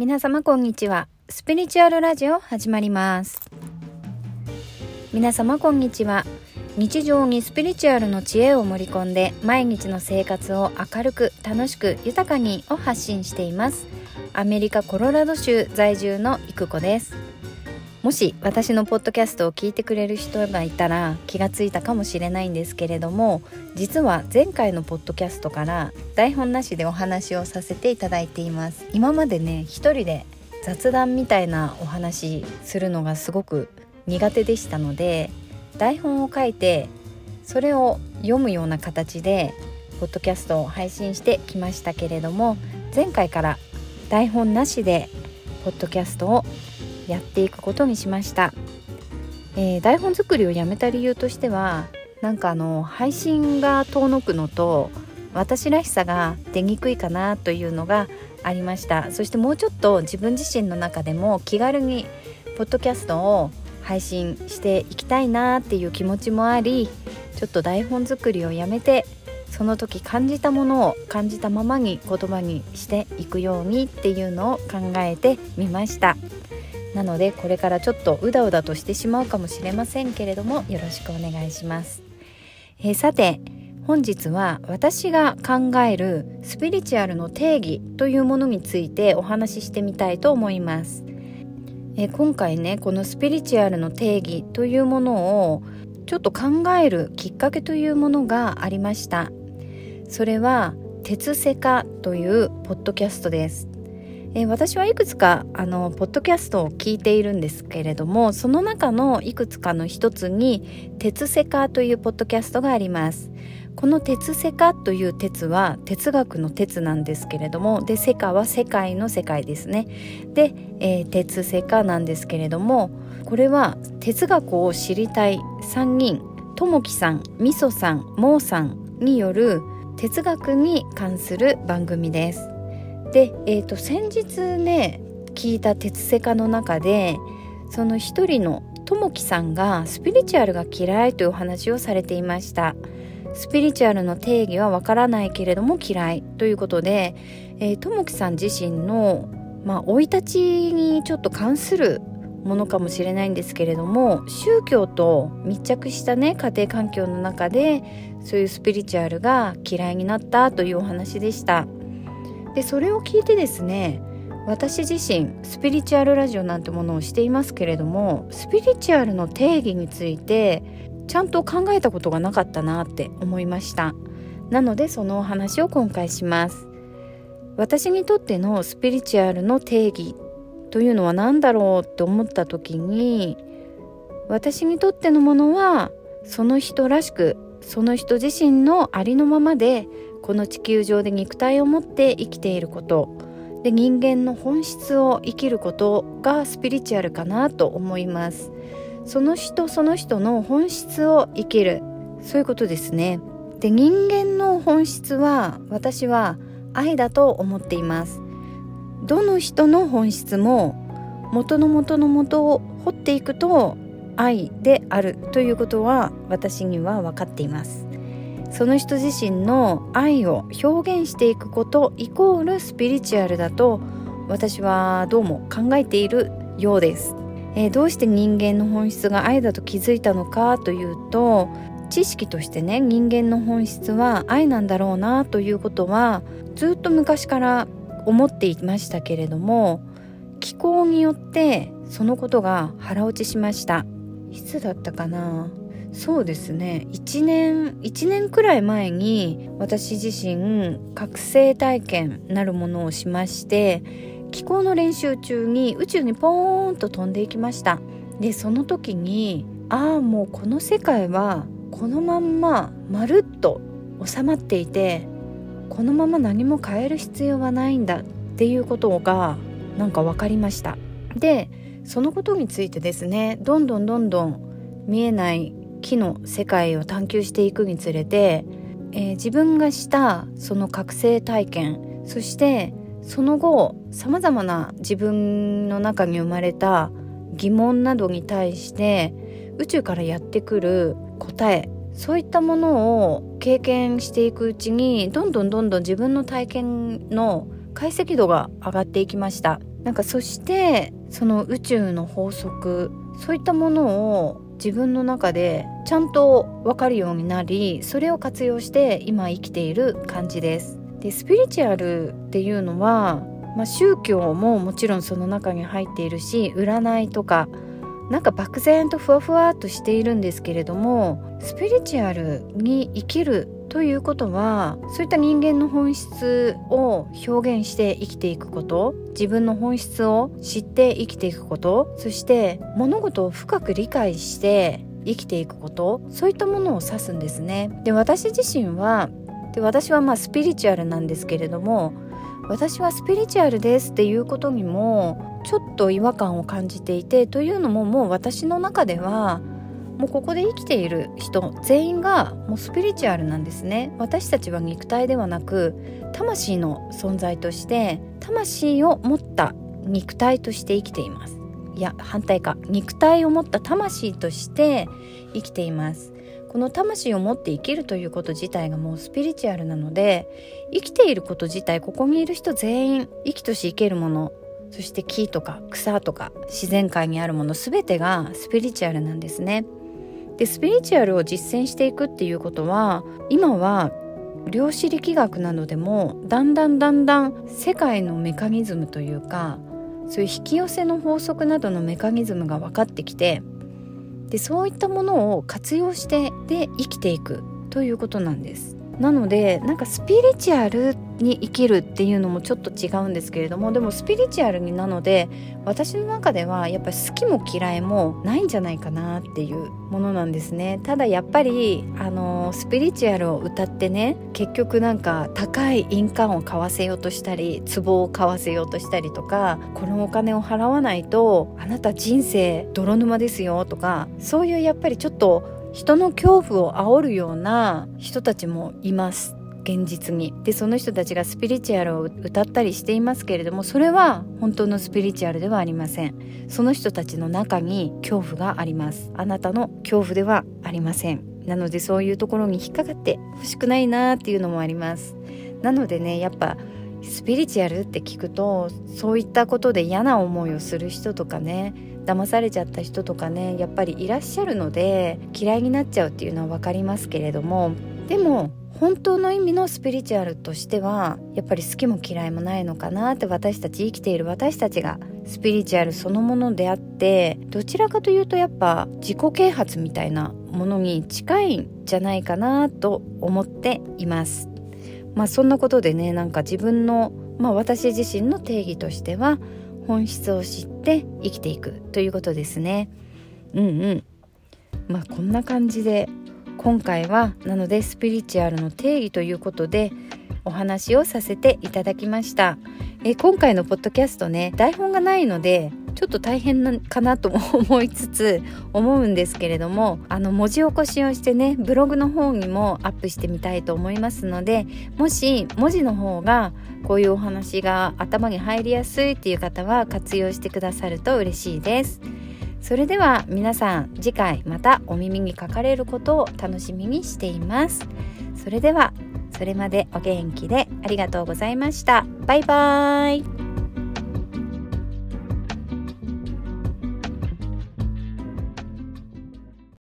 皆様こんにちは。スピリチュアルラジオ始まります。皆様こんにちは。日常にスピリチュアルの知恵を盛り込んで毎日の生活を明るく楽しく豊かにを発信しています。アメリカコロラド州在住のいくこです。もし私のポッドキャストを聞いてくれる人がいたら気がついたかもしれないんですけれども実は前回のポッドキャストから台本なしでお話をさせていただいています。今までね一人で雑談みたいなお話するのがすごく苦手でしたので台本を書いてそれを読むような形でポッドキャストを配信してきましたけれども前回から台本なしでポッドキャストをやっていくことにしました、えー、台本作りをやめた理由としてはなんかあの配信が遠のくのと私らしさが出にくいかなというのがありましたそしてもうちょっと自分自身の中でも気軽にポッドキャストを配信していきたいなっていう気持ちもありちょっと台本作りをやめてその時感じたものを感じたままに言葉にしていくようにっていうのを考えてみました。なのでこれからちょっとうだうだとしてしまうかもしれませんけれどもよろしくお願いします、えー、さて本日は私が考えるスピリチュアルの定義というものについてお話ししてみたいと思います、えー、今回ねこのスピリチュアルの定義というものをちょっと考えるきっかけというものがありました。それは鉄セカというポッドキャストです。えー、私はいくつかあのポッドキャストを聞いているんですけれどもその中のいくつかの一つに「鉄セカ」というポッドキャストがあります。この「鉄セカ」という鉄は哲学の鉄なんですけれどもでセカは世界の世界ですね。で、えー、鉄セカなんですけれどもこれは哲学を知りたい3人ともきさんみそさんもうさんによる哲学に関する番組です。で、えーと、先日ね聞いた鉄セカの中でその一人のともきさんがスピリチュアルが嫌いというお話をされていましたスピリチュアルの定義はわからないけれども嫌いということでともきさん自身のま生、い立ちにちょっと関するものかもしれないんですけれども宗教と密着したね家庭環境の中でそういうスピリチュアルが嫌いになったというお話でした。でそれを聞いてですね私自身スピリチュアルラジオなんてものをしていますけれどもスピリチュアルの定義についてちゃんと考えたことがなかったなって思いました。なのでそのお話を今回します。私にとってのスピリチュアルの定義というのは何だろうって思った時に私にとってのものはその人らしくその人自身のありのままでこの地球上で肉体を持って生きていること。で人間の本質を生きることがスピリチュアルかなと思います。その人その人の本質を生きる。そういうことですね。で人間の本質は私は愛だと思っています。どの人の本質も元の元の元を掘っていくと愛であるということは私には分かっています。その人自身の愛を表現していくことイコールスピリチュアルだと私はどうも考えているようです、えー、どうして人間の本質が愛だと気づいたのかというと知識としてね人間の本質は愛なんだろうなということはずっと昔から思っていましたけれども気候によってそのことが腹落ちしました。いつだったかな？そうですね。1年1年くらい前に私自身覚醒体験なるものをしまして気候の練習中に宇宙にポーンと飛んでいきました。でその時にああもうこの世界はこのまんままるっと収まっていてこのまま何も変える必要はないんだっていうことがなんか分かりました。でそのことについてですねどんどんどんどん見えない木の世界を探求していくにつれて、えー、自分がしたその覚醒体験そしてその後さまざまな自分の中に生まれた疑問などに対して宇宙からやってくる答えそういったものを経験していくうちにどんどんどんどん自分の体験の解析度が上がっていきました。なんかそしてその宇宙の法則そういったものを自分の中でちゃんと分かるようになりそれを活用して今生きている感じです。でスピリチュアルっていうのは、まあ、宗教ももちろんその中に入っているし占いとかなんか漠然とふわふわっとしているんですけれどもスピリチュアルに生きるということはそういった人間の本質を表現して生きていくこと自分の本質を知って生きていくことそして物事を深く理解して生きていくことそういったものを指すんですね。で私自身はで私はまあスピリチュアルなんですけれども私はスピリチュアルですっていうことにもちょっと違和感を感じていてというのももう私の中ではもうここで生きている人全員がもうスピリチュアルなんですね。私たちは肉体ではなく魂の存在として魂を持った肉体として生きています。いや反対か。肉体を持った魂として生きています。この魂を持って生きるということ自体がもうスピリチュアルなので生きていること自体ここにいる人全員生きとし生けるものそして木とか草とか自然界にあるもの全てがスピリチュアルなんですね。でスピリチュアルを実践していくっていうことは今は量子力学などでもだんだんだんだん世界のメカニズムというかそういう引き寄せの法則などのメカニズムが分かってきてでそういったものを活用してで生きていくということなんです。なのでなんかスピリチュアルに生きるっていうのもちょっと違うんですけれどもでもスピリチュアルになので私の中ではやっぱり好きも嫌いもないんじゃないかなっていうものなんですね。ただやっぱりあのスピリチュアルを歌ってね結局なんか高い印鑑を買わせようとしたり壺を買わせようとしたりとかこのお金を払わないとあなた人生泥沼ですよとかそういうやっぱりちょっと人の恐怖を煽るような人たちもいます。現実に。でその人たちがスピリチュアルを歌ったりしていますけれどもそれは本当のスピリチュアルではありません。その人たちの中に恐怖があります。あなたの恐怖ではありません。なのでそういうところに引っかかってほしくないなっていうのもあります。なのでねやっぱスピリチュアルって聞くとそういったことで嫌な思いをする人とかね騙されちゃった人とかねやっぱりいらっしゃるので嫌いになっちゃうっていうのは分かりますけれどもでも本当の意味のスピリチュアルとしてはやっぱり好きも嫌いもないのかなって私たち生きている私たちがスピリチュアルそのものであってどちらかというとやっぱ自己啓発みたいなものに近いんじゃないかなと思っています。まあそんなことでねなんか自分のまあ私自身の定義としては本質を知って生きていくということですね。うんうん。まあこんな感じで今回はなのでスピリチュアルの定義ということでお話をさせていただきました。え今回のポッドキャストね台本がないのでちょっと大変なかなとも思いつつ思うんですけれどもあの文字起こしをしてねブログの方にもアップしてみたいと思いますのでもし文字の方がこういうお話が頭に入りやすいっていう方は活用してくださると嬉しいです。それでは皆さん次回またお耳にかかれることを楽しみにしています。それではそれまでお元気でありがとうございました。バイバーイ。